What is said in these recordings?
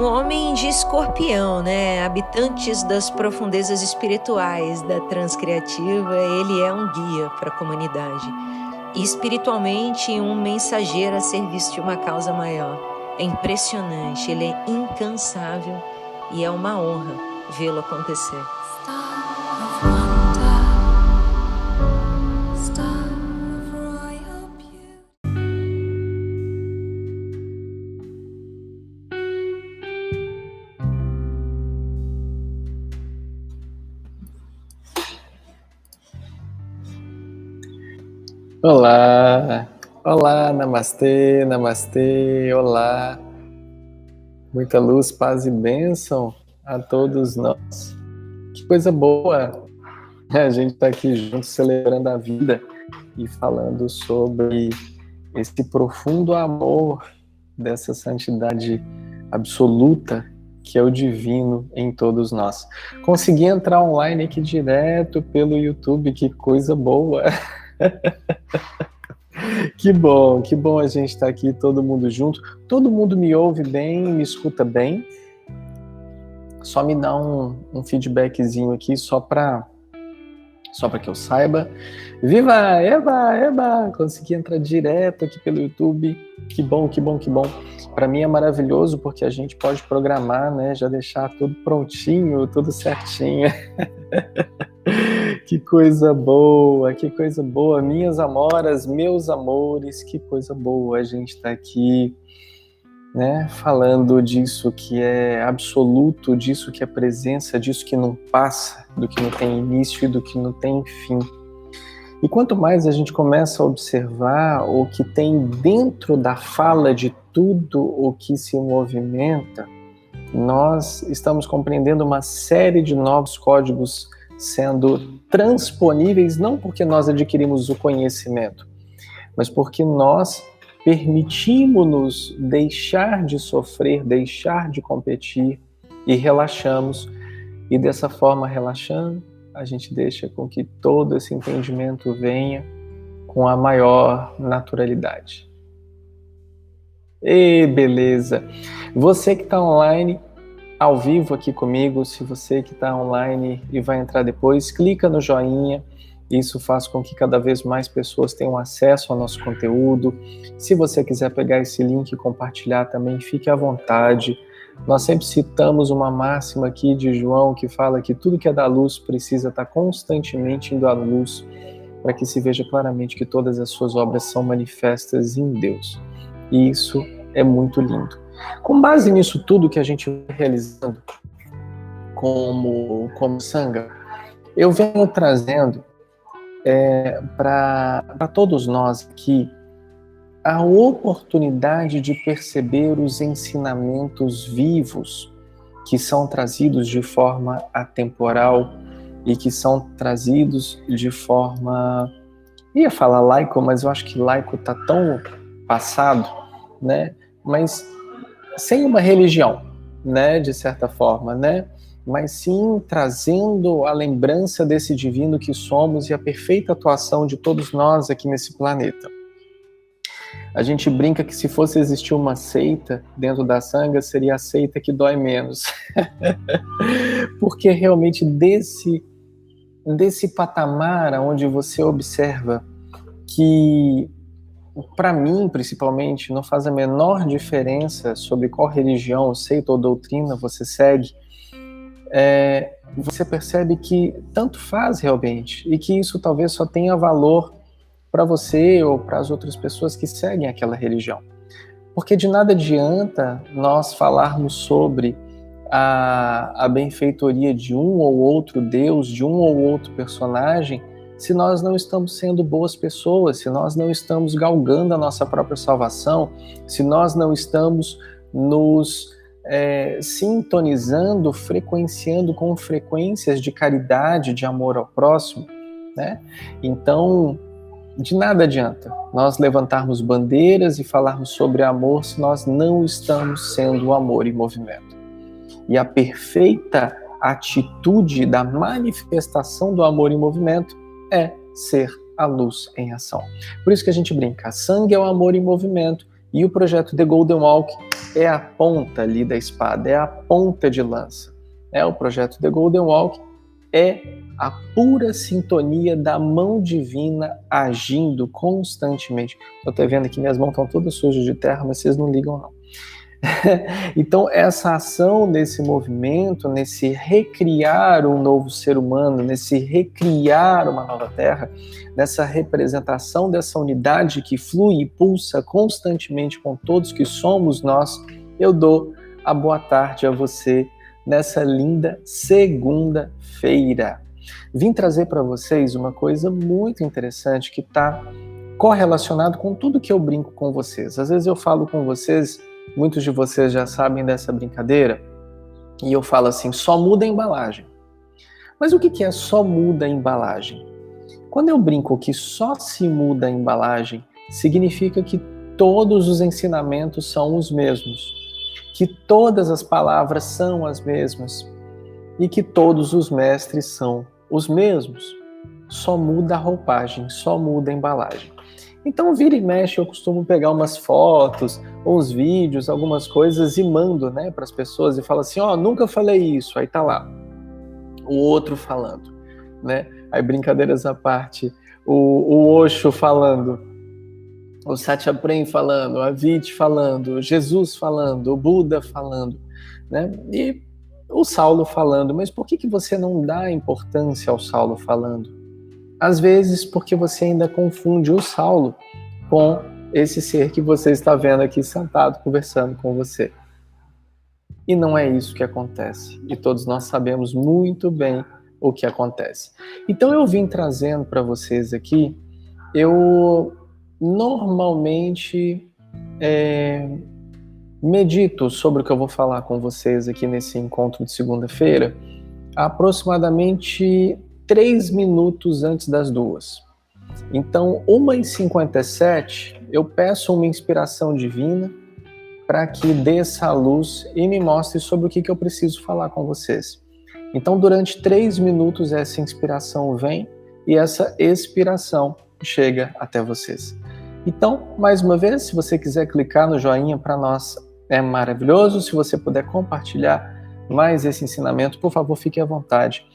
um homem de escorpião, né? Habitantes das profundezas espirituais da Transcriativa, ele é um guia para a comunidade. E espiritualmente, um mensageiro a serviço de uma causa maior. É impressionante, ele é incansável e é uma honra vê-lo acontecer. Olá, olá, namastê, namastê, olá. Muita luz, paz e bênção a todos nós. Que coisa boa a gente está aqui junto celebrando a vida e falando sobre esse profundo amor dessa santidade absoluta que é o divino em todos nós. Consegui entrar online aqui direto pelo YouTube, que coisa boa! que bom, que bom a gente estar tá aqui, todo mundo junto. Todo mundo me ouve bem, me escuta bem. Só me dá um, um feedbackzinho aqui, só para só para que eu saiba. Viva, Eba, Eba! Consegui entrar direto aqui pelo YouTube. Que bom, que bom, que bom. Para mim é maravilhoso porque a gente pode programar, né? Já deixar tudo prontinho, tudo certinho. que coisa boa, que coisa boa. Minhas amoras, meus amores, que coisa boa a gente está aqui, né? Falando disso que é absoluto, disso que é presença, disso que não passa, do que não tem início e do que não tem fim. E quanto mais a gente começa a observar o que tem dentro da fala de tudo o que se movimenta, nós estamos compreendendo uma série de novos códigos sendo transponíveis não porque nós adquirimos o conhecimento, mas porque nós permitimos-nos deixar de sofrer, deixar de competir e relaxamos. E dessa forma, relaxando, a gente deixa com que todo esse entendimento venha com a maior naturalidade. E beleza! Você que está online, ao vivo aqui comigo, se você que está online e vai entrar depois, clica no joinha. Isso faz com que cada vez mais pessoas tenham acesso ao nosso conteúdo. Se você quiser pegar esse link e compartilhar também, fique à vontade. Nós sempre citamos uma máxima aqui de João que fala que tudo que é da luz precisa estar constantemente indo à luz para que se veja claramente que todas as suas obras são manifestas em Deus. E isso é muito lindo. Com base nisso tudo que a gente vai realizando como, como sanga, eu venho trazendo é, para todos nós aqui a oportunidade de perceber os ensinamentos vivos que são trazidos de forma atemporal e que são trazidos de forma ia falar laico, mas eu acho que laico está tão passado, né? Mas sem uma religião, né, de certa forma, né? Mas sim trazendo a lembrança desse divino que somos e a perfeita atuação de todos nós aqui nesse planeta. A gente brinca que se fosse existir uma seita dentro da sanga, seria a seita que dói menos. Porque realmente desse desse patamar onde você observa que para mim, principalmente, não faz a menor diferença sobre qual religião, seita ou doutrina você segue. É, você percebe que tanto faz realmente e que isso talvez só tenha valor para você ou para as outras pessoas que seguem aquela religião. Porque de nada adianta nós falarmos sobre a, a benfeitoria de um ou outro Deus, de um ou outro personagem, se nós não estamos sendo boas pessoas, se nós não estamos galgando a nossa própria salvação, se nós não estamos nos é, sintonizando, frequenciando com frequências de caridade, de amor ao próximo, né? Então, de nada adianta nós levantarmos bandeiras e falarmos sobre amor se nós não estamos sendo o amor em movimento. E a perfeita atitude da manifestação do amor em movimento é ser a luz em ação. Por isso que a gente brinca, sangue é o amor em movimento E o projeto The Golden Walk é a ponta ali da espada, é a ponta de lança. É o projeto The Golden Walk é a pura sintonia da mão divina agindo constantemente. Eu estou vendo que minhas mãos estão todas sujas de terra, mas vocês não ligam não. então, essa ação nesse movimento, nesse recriar um novo ser humano, nesse recriar uma nova terra, nessa representação dessa unidade que flui e pulsa constantemente com todos que somos nós, eu dou a boa tarde a você nessa linda segunda-feira. Vim trazer para vocês uma coisa muito interessante que está correlacionado com tudo que eu brinco com vocês. Às vezes eu falo com vocês Muitos de vocês já sabem dessa brincadeira. E eu falo assim: só muda a embalagem. Mas o que é só muda a embalagem? Quando eu brinco que só se muda a embalagem, significa que todos os ensinamentos são os mesmos, que todas as palavras são as mesmas e que todos os mestres são os mesmos. Só muda a roupagem, só muda a embalagem. Então, vira e mexe, eu costumo pegar umas fotos, uns vídeos, algumas coisas e mando né, para as pessoas e falo assim: Ó, oh, nunca falei isso. Aí tá lá, o outro falando. Né? Aí, brincadeiras à parte, o, o Osho falando, o Satya Prem falando, a Vit falando, Jesus falando, o Buda falando, né? E o Saulo falando, mas por que, que você não dá importância ao Saulo falando? Às vezes, porque você ainda confunde o Saulo com esse ser que você está vendo aqui sentado conversando com você. E não é isso que acontece. E todos nós sabemos muito bem o que acontece. Então eu vim trazendo para vocês aqui, eu normalmente é, medito sobre o que eu vou falar com vocês aqui nesse encontro de segunda-feira, aproximadamente três minutos antes das duas. Então, uma em 57, eu peço uma inspiração divina para que desça a luz e me mostre sobre o que, que eu preciso falar com vocês. Então, durante três minutos, essa inspiração vem e essa expiração chega até vocês. Então, mais uma vez, se você quiser clicar no joinha para nós, é maravilhoso. Se você puder compartilhar mais esse ensinamento, por favor, fique à vontade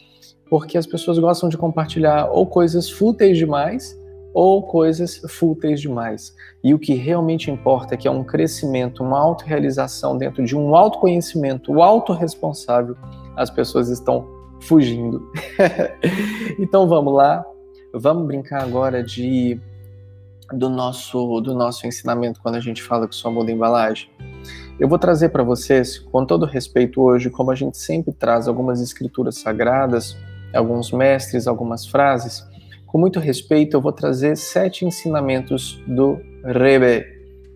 porque as pessoas gostam de compartilhar ou coisas fúteis demais ou coisas fúteis demais. E o que realmente importa é que é um crescimento, uma autorrealização dentro de um autoconhecimento autorresponsável, as pessoas estão fugindo. então vamos lá, vamos brincar agora de do nosso do nosso ensinamento quando a gente fala que só muda a embalagem. Eu vou trazer para vocês, com todo respeito hoje, como a gente sempre traz algumas escrituras sagradas, alguns mestres, algumas frases. Com muito respeito, eu vou trazer sete ensinamentos do Rebbe,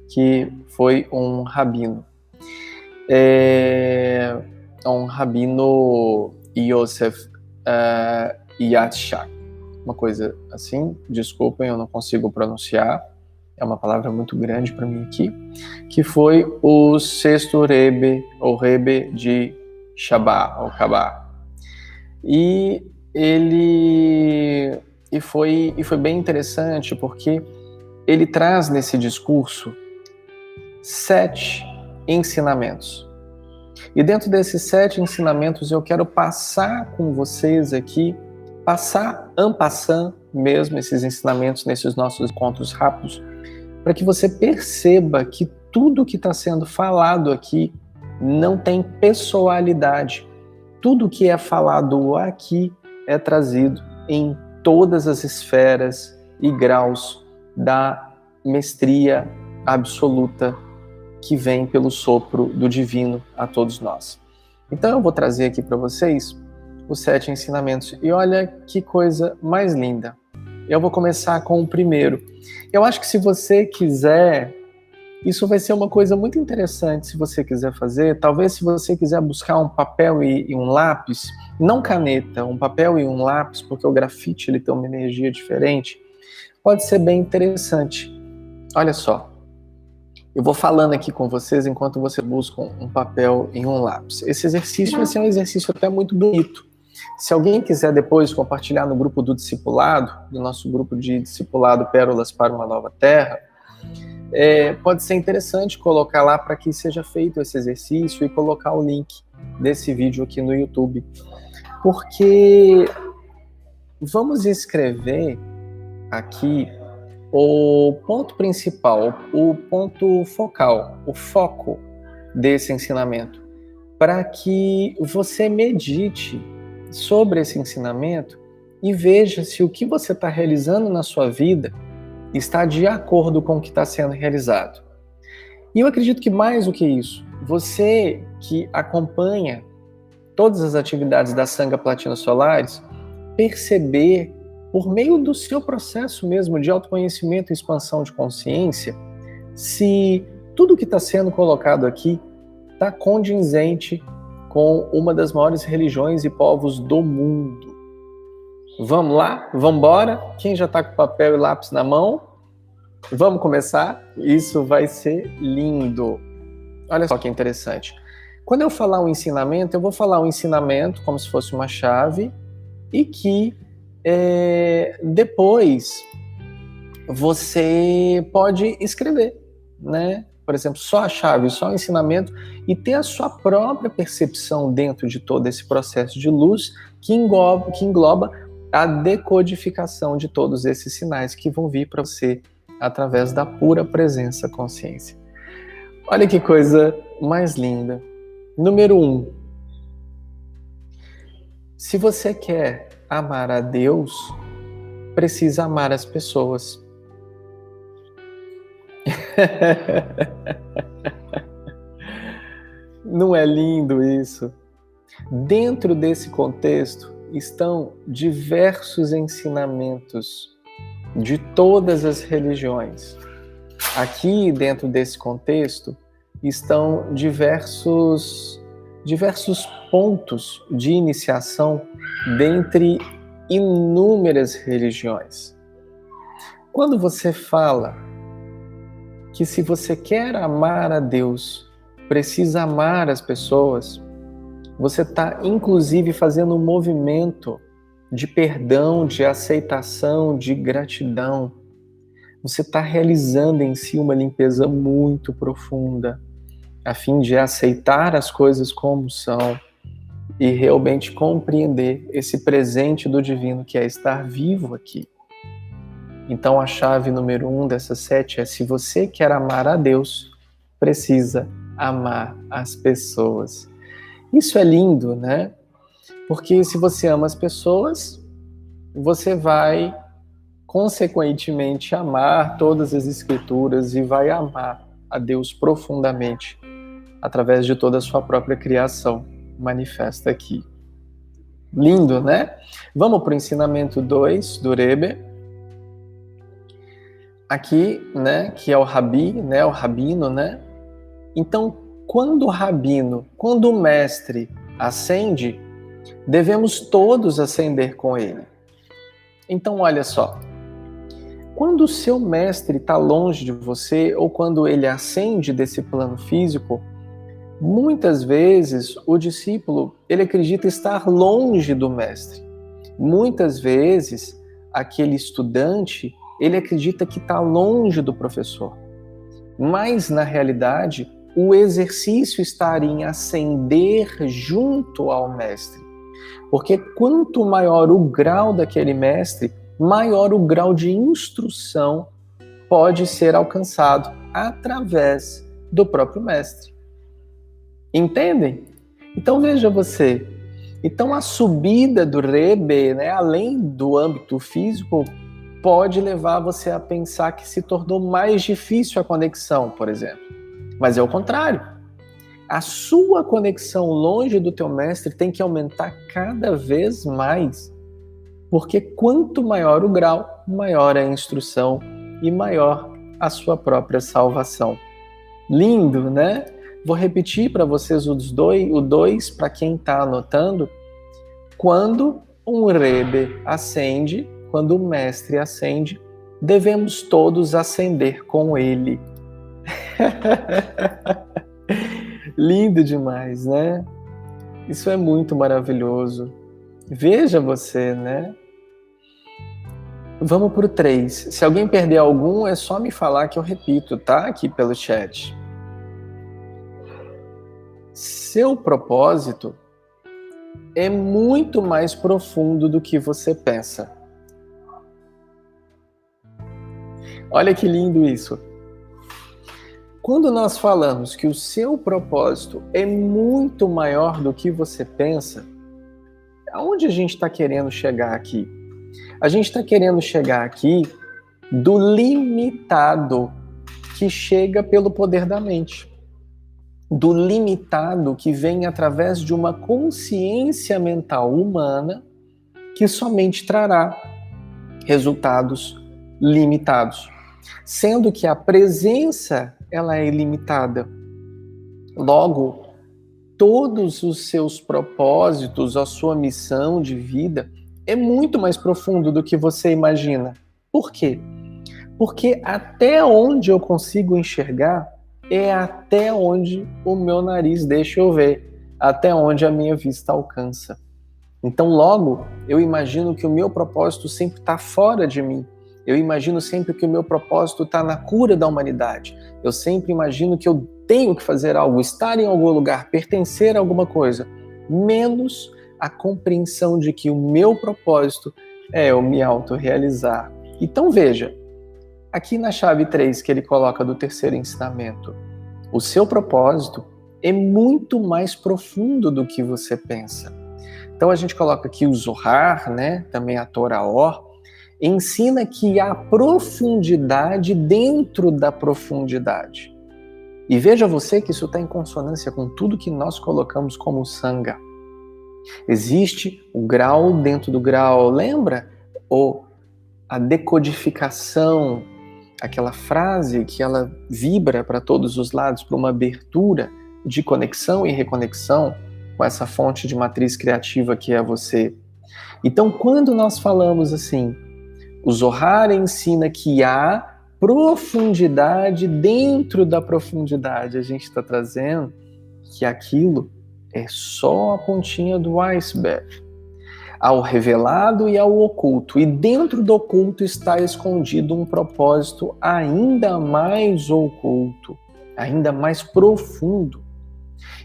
que foi um rabino. É um rabino Yosef uh, Yatshak, uma coisa assim, desculpem, eu não consigo pronunciar, é uma palavra muito grande para mim aqui, que foi o sexto Rebbe, ou Rebbe de Shabá, ou Kabá. E ele e foi e foi bem interessante porque ele traz nesse discurso sete ensinamentos. E dentro desses sete ensinamentos eu quero passar com vocês aqui, passar en mesmo esses ensinamentos nesses nossos encontros rápidos, para que você perceba que tudo que está sendo falado aqui não tem pessoalidade. Tudo que é falado aqui é trazido em todas as esferas e graus da mestria absoluta que vem pelo sopro do divino a todos nós. Então eu vou trazer aqui para vocês os sete ensinamentos e olha que coisa mais linda. Eu vou começar com o primeiro. Eu acho que se você quiser isso vai ser uma coisa muito interessante se você quiser fazer. Talvez se você quiser buscar um papel e, e, um lápis, não caneta, um papel e um lápis, porque o grafite ele tem uma energia diferente, pode ser bem interessante. Olha só, eu vou falando aqui com vocês enquanto você busca um papel e um lápis. Esse exercício vai ser um exercício até muito bonito. Se alguém quiser depois compartilhar no grupo do discipulado, do nosso grupo de discipulado Pérolas para uma Nova Terra, é, pode ser interessante colocar lá para que seja feito esse exercício e colocar o link desse vídeo aqui no YouTube. Porque vamos escrever aqui o ponto principal, o ponto focal, o foco desse ensinamento, para que você medite sobre esse ensinamento e veja se o que você está realizando na sua vida está de acordo com o que está sendo realizado. E eu acredito que mais do que isso, você que acompanha todas as atividades da Sanga Platina Solares, perceber por meio do seu processo mesmo de autoconhecimento e expansão de consciência, se tudo que está sendo colocado aqui está condizente com uma das maiores religiões e povos do mundo. Vamos lá? Vamos embora? Quem já está com papel e lápis na mão? Vamos começar? Isso vai ser lindo. Olha só que interessante. Quando eu falar um ensinamento, eu vou falar um ensinamento como se fosse uma chave e que é, depois você pode escrever, né? Por exemplo, só a chave, só o ensinamento e ter a sua própria percepção dentro de todo esse processo de luz que engloba, que engloba a decodificação de todos esses sinais que vão vir para você através da pura presença consciência. Olha que coisa mais linda. Número um, se você quer amar a Deus, precisa amar as pessoas. Não é lindo isso? Dentro desse contexto estão diversos ensinamentos de todas as religiões. Aqui, dentro desse contexto, estão diversos diversos pontos de iniciação dentre inúmeras religiões. Quando você fala que se você quer amar a Deus, precisa amar as pessoas, você está inclusive fazendo um movimento de perdão, de aceitação, de gratidão. Você está realizando em si uma limpeza muito profunda, a fim de aceitar as coisas como são e realmente compreender esse presente do divino que é estar vivo aqui. Então, a chave número um dessas sete é: se você quer amar a Deus, precisa amar as pessoas. Isso é lindo, né? Porque se você ama as pessoas, você vai consequentemente amar todas as escrituras e vai amar a Deus profundamente através de toda a sua própria criação manifesta aqui. Lindo, né? Vamos para o ensinamento 2 do Rebbe. Aqui, né, que é o rabi, né, o rabino, né? Então, quando o rabino, quando o mestre ascende, devemos todos ascender com ele. Então, olha só. Quando o seu mestre está longe de você, ou quando ele ascende desse plano físico, muitas vezes o discípulo ele acredita estar longe do mestre. Muitas vezes aquele estudante ele acredita que está longe do professor. Mas na realidade o exercício está em ascender junto ao mestre. Porque quanto maior o grau daquele mestre, maior o grau de instrução pode ser alcançado através do próprio mestre. Entendem? Então veja você. Então a subida do Rebe, né, além do âmbito físico, pode levar você a pensar que se tornou mais difícil a conexão, por exemplo. Mas é o contrário a sua conexão longe do teu mestre tem que aumentar cada vez mais. Porque quanto maior o grau, maior a instrução e maior a sua própria salvação. Lindo, né? Vou repetir para vocês os dois, o 2 para quem está anotando. Quando um rebe ascende, quando o mestre ascende, devemos todos ascender com ele. Lindo demais, né? Isso é muito maravilhoso. Veja você, né? Vamos para o 3. Se alguém perder algum, é só me falar que eu repito, tá? Aqui pelo chat. Seu propósito é muito mais profundo do que você pensa. Olha que lindo isso. Quando nós falamos que o seu propósito é muito maior do que você pensa, aonde a gente está querendo chegar aqui? A gente está querendo chegar aqui do limitado que chega pelo poder da mente, do limitado que vem através de uma consciência mental humana que somente trará resultados limitados, sendo que a presença ela é ilimitada. Logo, todos os seus propósitos, a sua missão de vida é muito mais profundo do que você imagina. Por quê? Porque até onde eu consigo enxergar é até onde o meu nariz deixa eu ver, até onde a minha vista alcança. Então, logo, eu imagino que o meu propósito sempre está fora de mim. Eu imagino sempre que o meu propósito está na cura da humanidade. Eu sempre imagino que eu tenho que fazer algo, estar em algum lugar, pertencer a alguma coisa, menos a compreensão de que o meu propósito é eu me autorrealizar. Então veja, aqui na chave 3 que ele coloca do terceiro ensinamento, o seu propósito é muito mais profundo do que você pensa. Então a gente coloca aqui o Zohar, né, também a Toraor, ensina que há profundidade dentro da profundidade. E veja você que isso está em consonância com tudo que nós colocamos como sanga. Existe o grau dentro do grau, lembra? Ou a decodificação, aquela frase que ela vibra para todos os lados, para uma abertura de conexão e reconexão com essa fonte de matriz criativa que é você. Então, quando nós falamos assim, o Zohar ensina que há profundidade dentro da profundidade. A gente está trazendo que aquilo é só a pontinha do iceberg. Ao revelado e ao oculto. E dentro do oculto está escondido um propósito ainda mais oculto, ainda mais profundo.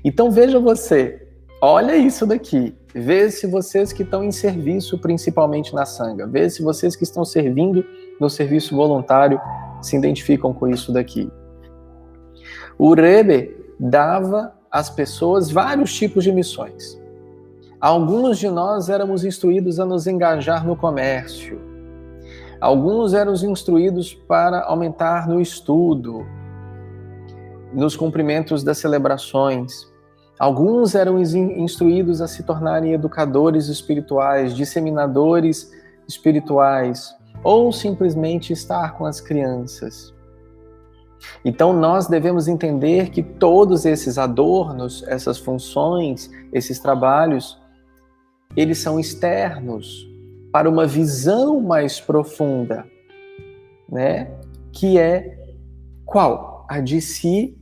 Então veja você, olha isso daqui. Vê se vocês que estão em serviço, principalmente na sanga, vê se vocês que estão servindo no serviço voluntário se identificam com isso daqui. O Rebbe dava às pessoas vários tipos de missões. Alguns de nós éramos instruídos a nos engajar no comércio. Alguns eram instruídos para aumentar no estudo, nos cumprimentos das celebrações. Alguns eram instruídos a se tornarem educadores espirituais, disseminadores espirituais, ou simplesmente estar com as crianças. Então nós devemos entender que todos esses adornos, essas funções, esses trabalhos, eles são externos para uma visão mais profunda, né? Que é qual? A de si,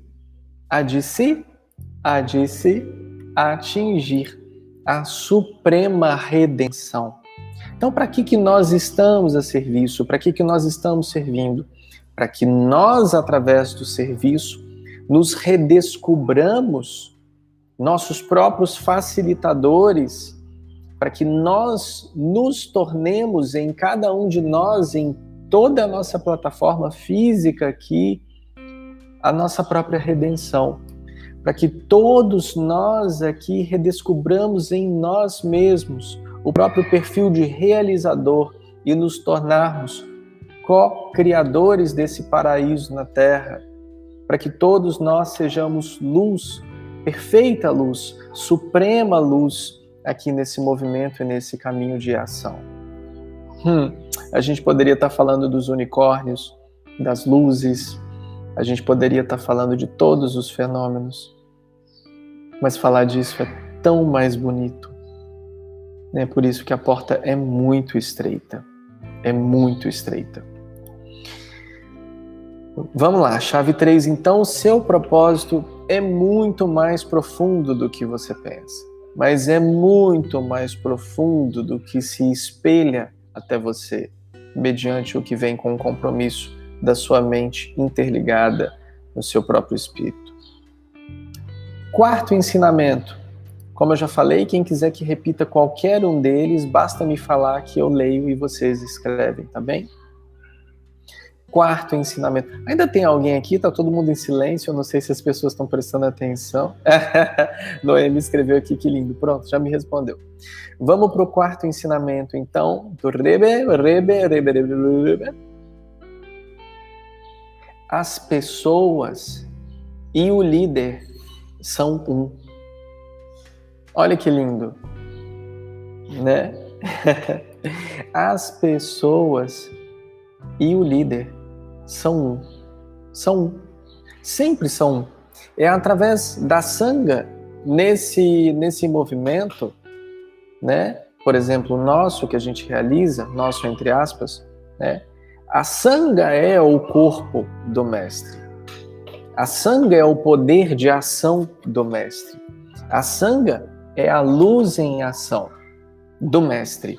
a de si a de se atingir a suprema redenção. Então, para que, que nós estamos a serviço? Para que, que nós estamos servindo? Para que nós, através do serviço, nos redescubramos nossos próprios facilitadores, para que nós nos tornemos em cada um de nós, em toda a nossa plataforma física aqui, a nossa própria redenção para que todos nós aqui redescubramos em nós mesmos o próprio perfil de realizador e nos tornarmos co-criadores desse paraíso na terra, para que todos nós sejamos luz, perfeita luz, suprema luz aqui nesse movimento e nesse caminho de ação. Hum, a gente poderia estar falando dos unicórnios, das luzes, a gente poderia estar falando de todos os fenômenos, mas falar disso é tão mais bonito. É por isso que a porta é muito estreita. É muito estreita. Vamos lá, chave 3. Então, o seu propósito é muito mais profundo do que você pensa, mas é muito mais profundo do que se espelha até você. mediante o que vem com o compromisso da sua mente interligada no seu próprio espírito. Quarto ensinamento. Como eu já falei, quem quiser que repita qualquer um deles, basta me falar que eu leio e vocês escrevem, tá bem? Quarto ensinamento. Ainda tem alguém aqui? Tá todo mundo em silêncio? Eu não sei se as pessoas estão prestando atenção. Noemi escreveu aqui, que lindo. Pronto, já me respondeu. Vamos para o quarto ensinamento, então, do Rebe, Rebe, Rebe, Rebe, Rebe. As pessoas e o líder são um. Olha que lindo, né? As pessoas e o líder são um. São um. Sempre são um. É através da sanga nesse nesse movimento, né? Por exemplo, nosso que a gente realiza, nosso entre aspas, né? A sanga é o corpo do mestre. A sanga é o poder de ação do mestre. A sanga é a luz em ação do mestre.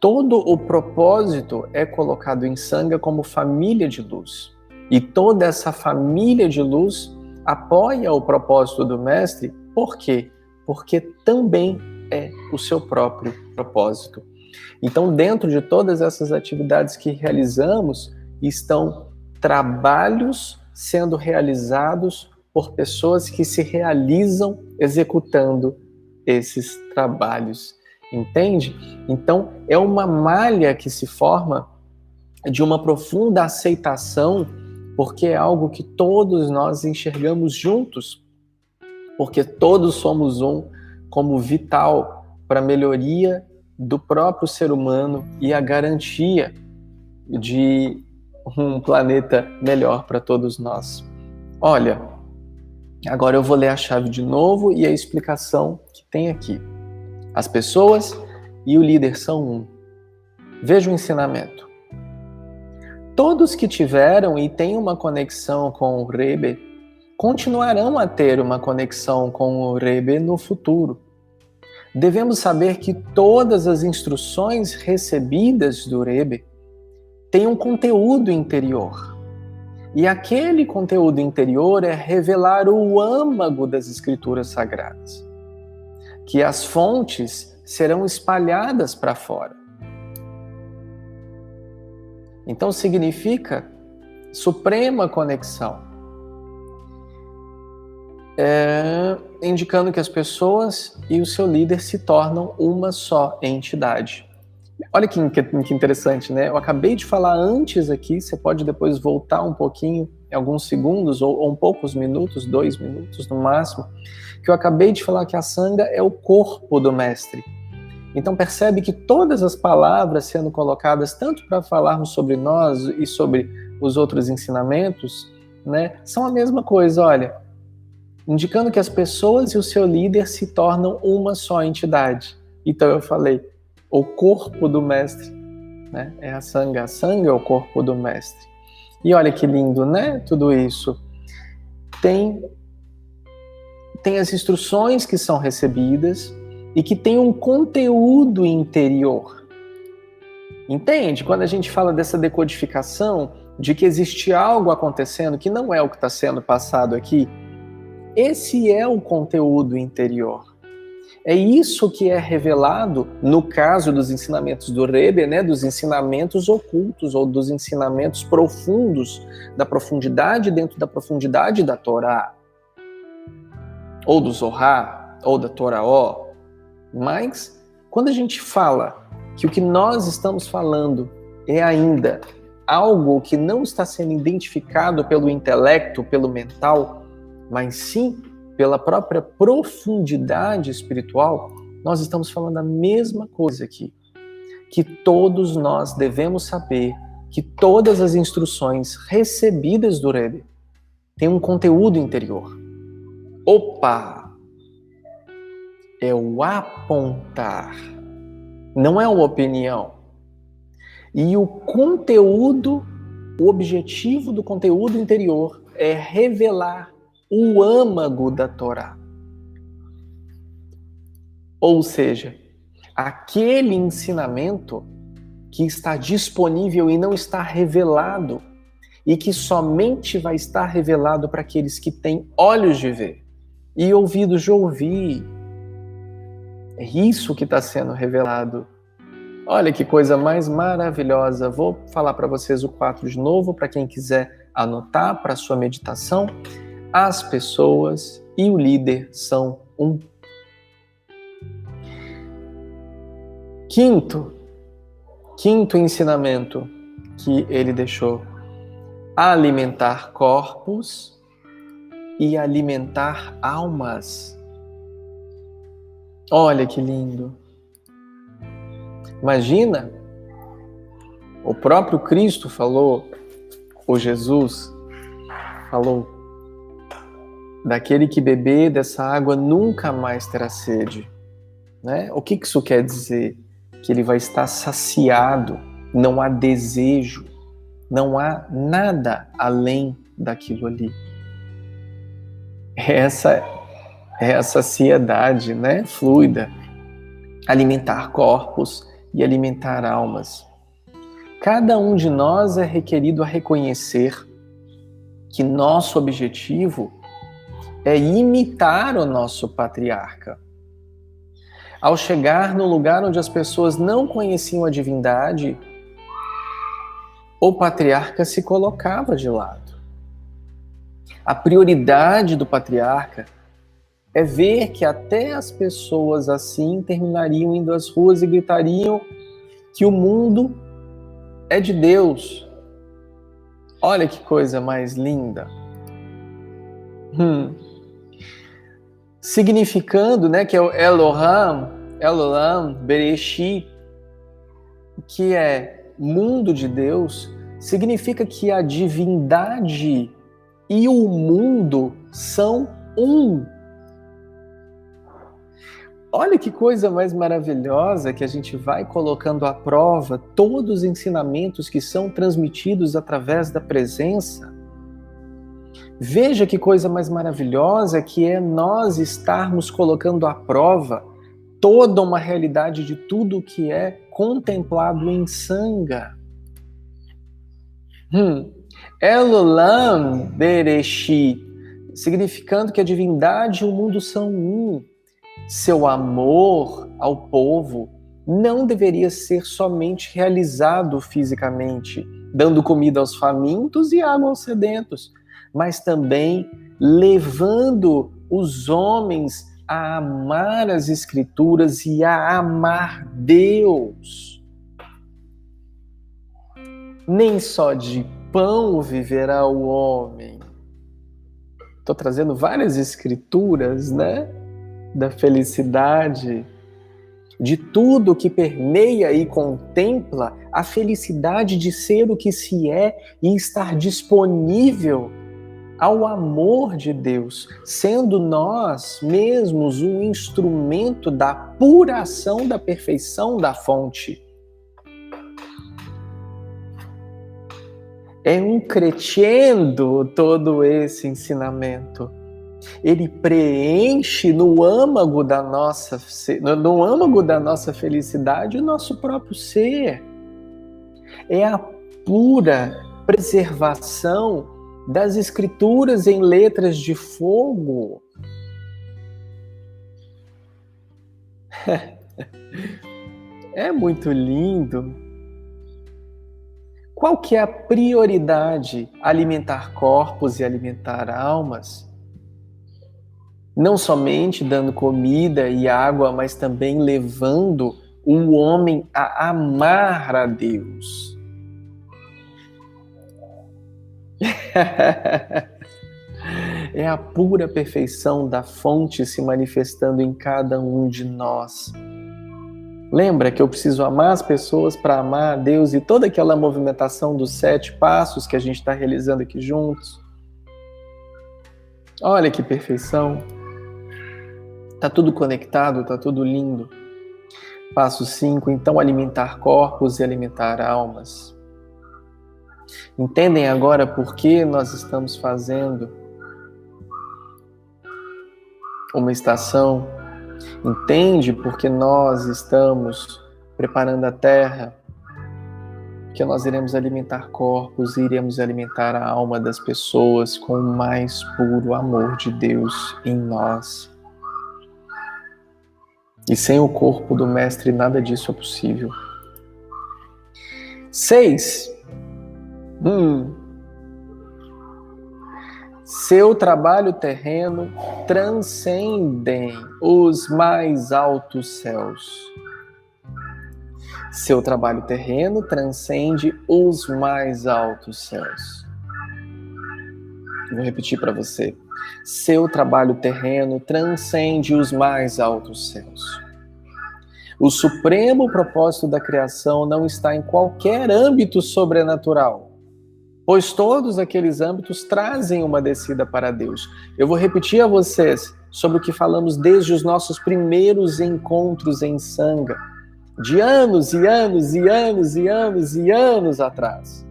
Todo o propósito é colocado em sanga como família de luz. E toda essa família de luz apoia o propósito do mestre, por quê? Porque também é o seu próprio propósito. Então, dentro de todas essas atividades que realizamos, estão trabalhos sendo realizados por pessoas que se realizam executando esses trabalhos. Entende? Então, é uma malha que se forma de uma profunda aceitação, porque é algo que todos nós enxergamos juntos, porque todos somos um como vital para a melhoria do próprio ser humano e a garantia de um planeta melhor para todos nós. Olha, agora eu vou ler a chave de novo e a explicação que tem aqui. As pessoas e o líder são um. Veja o ensinamento. Todos que tiveram e têm uma conexão com o Rebe continuarão a ter uma conexão com o Rebe no futuro. Devemos saber que todas as instruções recebidas do Rebe têm um conteúdo interior. E aquele conteúdo interior é revelar o âmago das escrituras sagradas que as fontes serão espalhadas para fora. Então significa suprema conexão. É, indicando que as pessoas e o seu líder se tornam uma só entidade. Olha que, que, interessante, né? Eu acabei de falar antes aqui, você pode depois voltar um pouquinho, alguns segundos ou, ou um poucos minutos, dois minutos no máximo, que eu acabei de falar que a sanga é o corpo do mestre. Então percebe que todas as palavras sendo colocadas, tanto para falarmos sobre nós e sobre os outros ensinamentos, né, são a mesma coisa, olha, indicando que as pessoas e o seu líder se tornam uma só entidade. Então eu falei, o corpo do mestre, né? É a sanga, a sanga é o corpo do mestre. E olha que lindo, né? Tudo isso tem tem as instruções que são recebidas e que tem um conteúdo interior. Entende? Quando a gente fala dessa decodificação, de que existe algo acontecendo que não é o que está sendo passado aqui, esse é o conteúdo interior. É isso que é revelado no caso dos ensinamentos do Rebbe, né, dos ensinamentos ocultos ou dos ensinamentos profundos, da profundidade dentro da profundidade da Torá ou do Zohar, ou da Toraó. Mas, quando a gente fala que o que nós estamos falando é ainda algo que não está sendo identificado pelo intelecto, pelo mental, mas sim pela própria profundidade espiritual, nós estamos falando a mesma coisa aqui. Que todos nós devemos saber que todas as instruções recebidas do Rebbe têm um conteúdo interior. Opa! É o apontar, não é uma opinião. E o conteúdo, o objetivo do conteúdo interior é revelar o âmago da Torá. Ou seja, aquele ensinamento que está disponível e não está revelado, e que somente vai estar revelado para aqueles que têm olhos de ver e ouvidos de ouvir. É isso que está sendo revelado. Olha que coisa mais maravilhosa. Vou falar para vocês o 4 de novo, para quem quiser anotar para sua meditação. As pessoas e o líder são um. Quinto, quinto ensinamento que ele deixou: alimentar corpos e alimentar almas. Olha que lindo. Imagina, o próprio Cristo falou, o Jesus falou, daquele que beber dessa água nunca mais terá sede. Né? O que isso quer dizer? Que ele vai estar saciado, não há desejo, não há nada além daquilo ali. Essa é a saciedade né? fluida. Alimentar corpos e alimentar almas. Cada um de nós é requerido a reconhecer que nosso objetivo é imitar o nosso patriarca. Ao chegar no lugar onde as pessoas não conheciam a divindade, o patriarca se colocava de lado. A prioridade do patriarca é ver que até as pessoas assim terminariam indo às ruas e gritariam que o mundo é de Deus. Olha que coisa mais linda. Hum. Significando, né, que é o Elohim, Elohim, Bereshit, que é mundo de Deus, significa que a divindade e o mundo são um. Olha que coisa mais maravilhosa que a gente vai colocando à prova todos os ensinamentos que são transmitidos através da presença. Veja que coisa mais maravilhosa que é nós estarmos colocando à prova toda uma realidade de tudo que é contemplado em sanga. Hum. Elolam Bereshit, significando que a divindade e o mundo são um seu amor ao povo não deveria ser somente realizado fisicamente, dando comida aos famintos e água aos sedentos, mas também levando os homens a amar as Escrituras e a amar Deus. Nem só de pão viverá o homem. Estou trazendo várias escrituras, né? da felicidade, de tudo que permeia e contempla a felicidade de ser o que se é e estar disponível ao amor de Deus, sendo nós mesmos um instrumento da puração da perfeição da fonte. É um crescendo todo esse ensinamento ele preenche no âmago da nossa no âmago da nossa felicidade o nosso próprio ser. É a pura preservação das escrituras em letras de fogo. É muito lindo. Qual que é a prioridade? Alimentar corpos e alimentar almas? não somente dando comida e água, mas também levando o homem a amar a Deus. é a pura perfeição da fonte se manifestando em cada um de nós. Lembra que eu preciso amar as pessoas para amar a Deus e toda aquela movimentação dos sete passos que a gente está realizando aqui juntos? Olha que perfeição! Tá tudo conectado, tá tudo lindo. Passo 5, então alimentar corpos e alimentar almas. Entendem agora por que nós estamos fazendo uma estação? Entende porque nós estamos preparando a terra que nós iremos alimentar corpos e iremos alimentar a alma das pessoas com o mais puro amor de Deus em nós. E sem o corpo do Mestre, nada disso é possível. Seis. Hum. Seu trabalho terreno transcendem os mais altos céus. Seu trabalho terreno transcende os mais altos céus. Vou repetir para você. Seu trabalho terreno transcende os mais altos céus. O supremo propósito da criação não está em qualquer âmbito sobrenatural, pois todos aqueles âmbitos trazem uma descida para Deus. Eu vou repetir a vocês sobre o que falamos desde os nossos primeiros encontros em Sanga de anos e anos e anos e anos e anos atrás.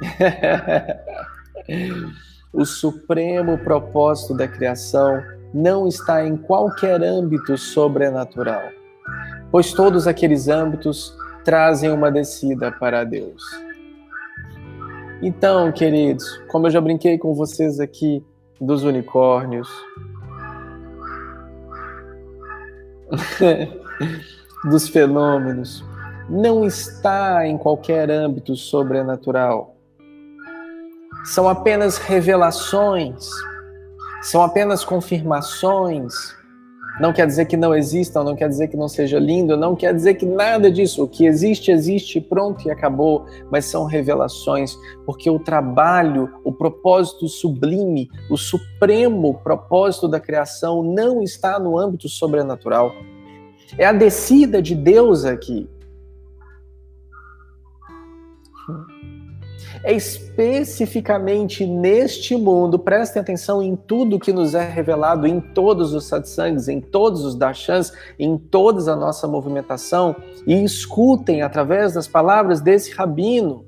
o supremo propósito da criação não está em qualquer âmbito sobrenatural, pois todos aqueles âmbitos trazem uma descida para Deus. Então, queridos, como eu já brinquei com vocês aqui dos unicórnios, dos fenômenos não está em qualquer âmbito sobrenatural. São apenas revelações, são apenas confirmações. Não quer dizer que não existam, não quer dizer que não seja lindo, não quer dizer que nada disso. O que existe, existe, pronto e acabou. Mas são revelações, porque o trabalho, o propósito sublime, o supremo propósito da criação não está no âmbito sobrenatural é a descida de Deus aqui. É especificamente neste mundo, prestem atenção em tudo que nos é revelado, em todos os satsangs, em todos os darshans, em toda a nossa movimentação, e escutem através das palavras desse rabino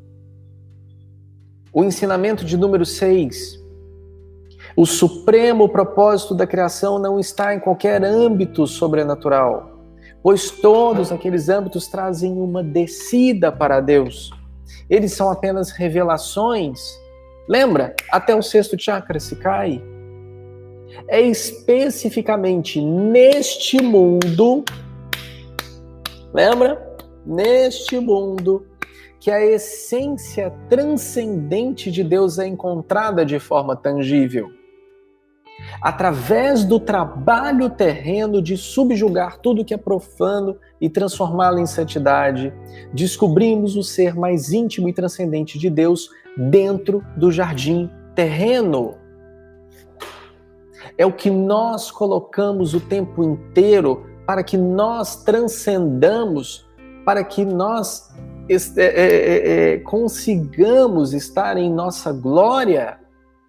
o ensinamento de número 6. O supremo propósito da criação não está em qualquer âmbito sobrenatural pois todos aqueles âmbitos trazem uma descida para Deus. Eles são apenas revelações. Lembra? Até o sexto chakra se cai. É especificamente neste mundo, lembra? Neste mundo que a essência transcendente de Deus é encontrada de forma tangível através do trabalho terreno de subjugar tudo que é profano e transformá-lo em santidade, descobrimos o ser mais íntimo e transcendente de Deus dentro do jardim terreno. É o que nós colocamos o tempo inteiro para que nós transcendamos, para que nós é, é, é, consigamos estar em nossa glória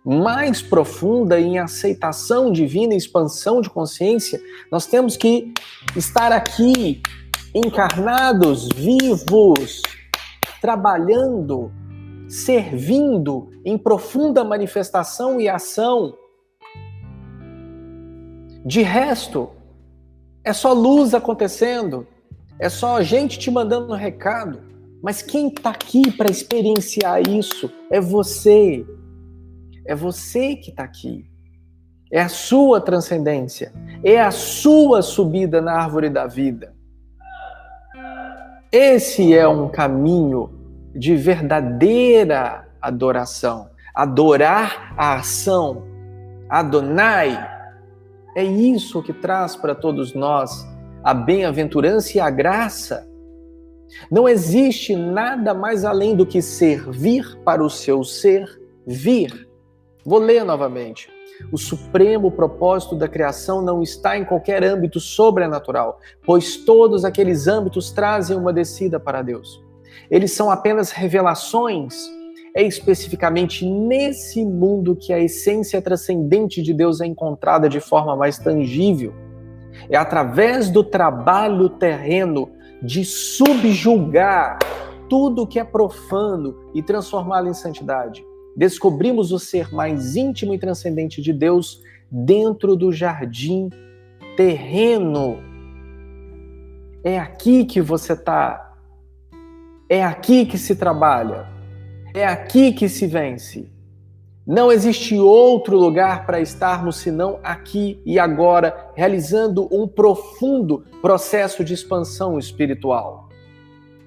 mais profunda em aceitação divina, expansão de consciência, nós temos que estar aqui, encarnados, vivos, trabalhando, servindo em profunda manifestação e ação. De resto, é só luz acontecendo, é só gente te mandando um recado. Mas quem está aqui para experienciar isso é você, é você que está aqui. É a sua transcendência. É a sua subida na árvore da vida. Esse é um caminho de verdadeira adoração. Adorar a ação. Adonai. É isso que traz para todos nós a bem-aventurança e a graça. Não existe nada mais além do que servir para o seu ser vir. Vou ler novamente. O supremo propósito da criação não está em qualquer âmbito sobrenatural, pois todos aqueles âmbitos trazem uma descida para Deus. Eles são apenas revelações. É especificamente nesse mundo que a essência transcendente de Deus é encontrada de forma mais tangível. É através do trabalho terreno de subjugar tudo que é profano e transformá-lo em santidade descobrimos o ser mais íntimo e transcendente de Deus dentro do jardim terreno. É aqui que você está É aqui que se trabalha. É aqui que se vence. Não existe outro lugar para estarmos senão aqui e agora, realizando um profundo processo de expansão espiritual.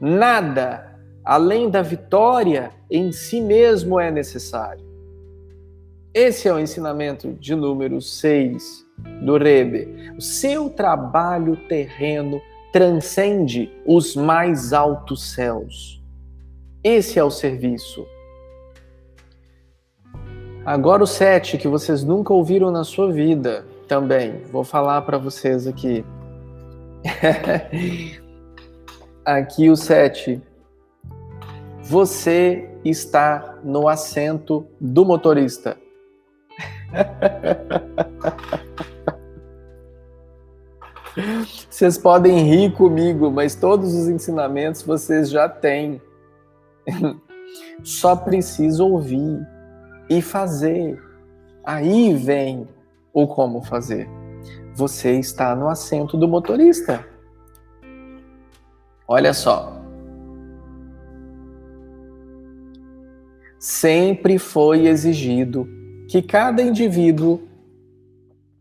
Nada além da vitória em si mesmo é necessário. Esse é o ensinamento de número 6 do Rebe. O seu trabalho terreno transcende os mais altos céus. Esse é o serviço Agora o sete que vocês nunca ouviram na sua vida também. Vou falar para vocês aqui. aqui o sete. Você está no assento do motorista. Vocês podem rir comigo, mas todos os ensinamentos vocês já têm. Só precisa ouvir e fazer. Aí vem o como fazer. Você está no assento do motorista. Olha só. Sempre foi exigido que cada indivíduo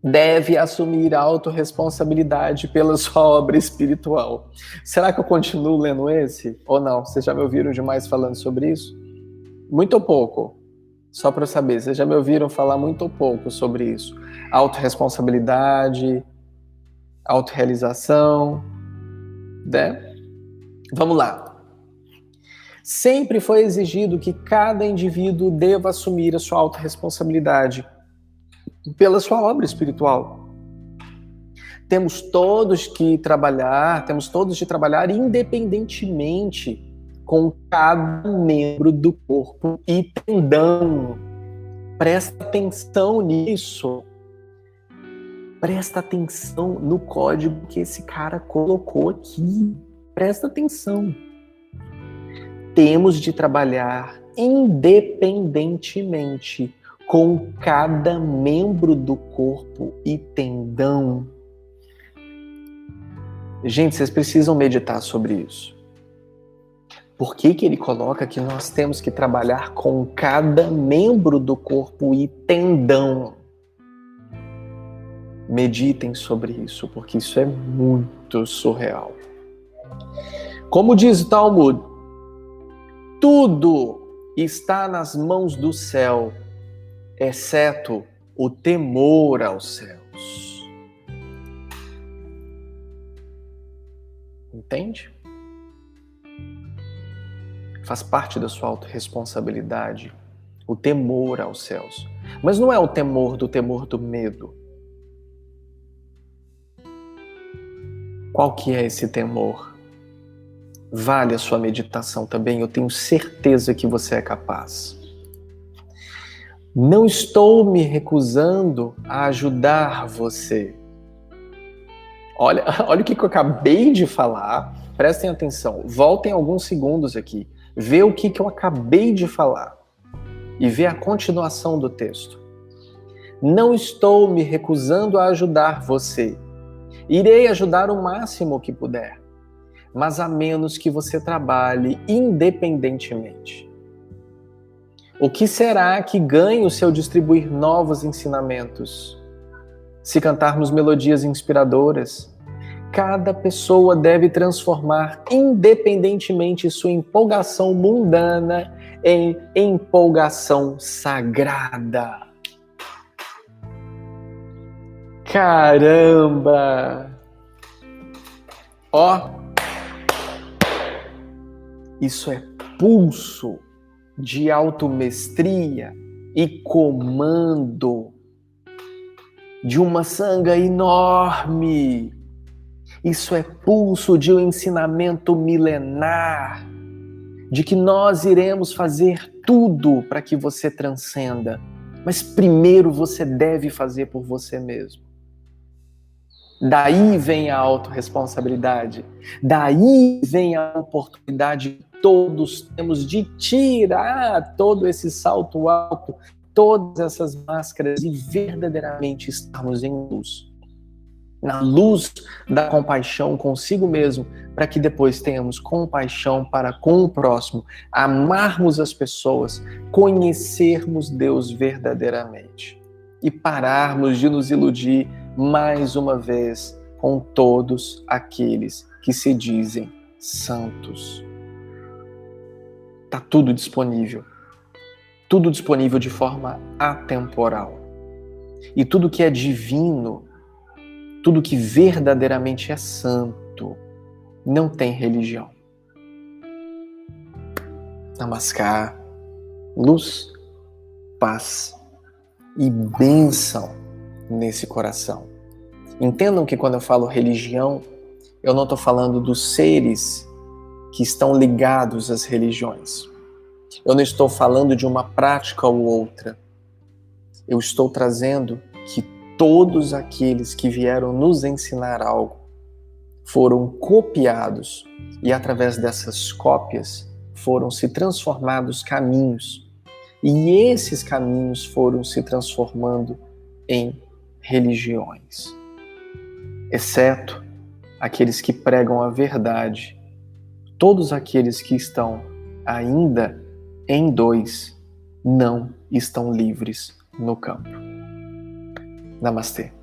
deve assumir a autorresponsabilidade pela sua obra espiritual. Será que eu continuo lendo esse? Ou não? Vocês já me ouviram demais falando sobre isso? Muito ou pouco? Só para saber, vocês já me ouviram falar muito ou pouco sobre isso? Autoresponsabilidade, autorrealização, né? Vamos lá. Sempre foi exigido que cada indivíduo deva assumir a sua autorresponsabilidade pela sua obra espiritual. Temos todos que trabalhar, temos todos de trabalhar independentemente com cada membro do corpo e tendão. Presta atenção nisso. Presta atenção no código que esse cara colocou aqui. Presta atenção. Temos de trabalhar independentemente com cada membro do corpo e tendão. Gente, vocês precisam meditar sobre isso. Por que, que ele coloca que nós temos que trabalhar com cada membro do corpo e tendão? Meditem sobre isso, porque isso é muito surreal. Como diz o Talmud, tudo está nas mãos do céu, exceto o temor aos céus. Entende? faz parte da sua autorresponsabilidade o temor aos céus. Mas não é o temor do temor do medo. Qual que é esse temor? Vale a sua meditação também, eu tenho certeza que você é capaz. Não estou me recusando a ajudar você. Olha, olha o que eu acabei de falar. Prestem atenção. Voltem alguns segundos aqui vê o que, que eu acabei de falar e vê a continuação do texto. Não estou me recusando a ajudar você. Irei ajudar o máximo que puder, mas a menos que você trabalhe independentemente. O que será que ganho se eu distribuir novos ensinamentos? Se cantarmos melodias inspiradoras, Cada pessoa deve transformar independentemente sua empolgação mundana em empolgação sagrada. Caramba! Ó, isso é pulso de automestria e comando de uma sanga enorme isso é pulso de um ensinamento milenar, de que nós iremos fazer tudo para que você transcenda. Mas primeiro você deve fazer por você mesmo. Daí vem a autorresponsabilidade. Daí vem a oportunidade todos temos de tirar todo esse salto alto, todas essas máscaras e verdadeiramente estarmos em luz. na luz da compaixão consigo mesmo, para que depois tenhamos compaixão para com o próximo, amarmos as pessoas, conhecermos Deus verdadeiramente e pararmos de nos iludir mais uma vez com todos aqueles que se dizem santos. Está tudo disponível. Tudo disponível de forma atemporal. E tudo que é divino tudo que verdadeiramente é santo não tem religião. Namaskar, luz, paz e bênção nesse coração. Entendam que quando eu falo religião, eu não estou falando dos seres que estão ligados às religiões. Eu não estou falando de uma prática ou outra. Eu estou trazendo que todos aqueles que vieram nos ensinar algo foram copiados e através dessas cópias foram se transformados caminhos. E esses caminhos foram se transformando em religiões. Exceto aqueles que pregam a verdade. Todos aqueles que estão ainda em dois não estão livres no campo. Namastê.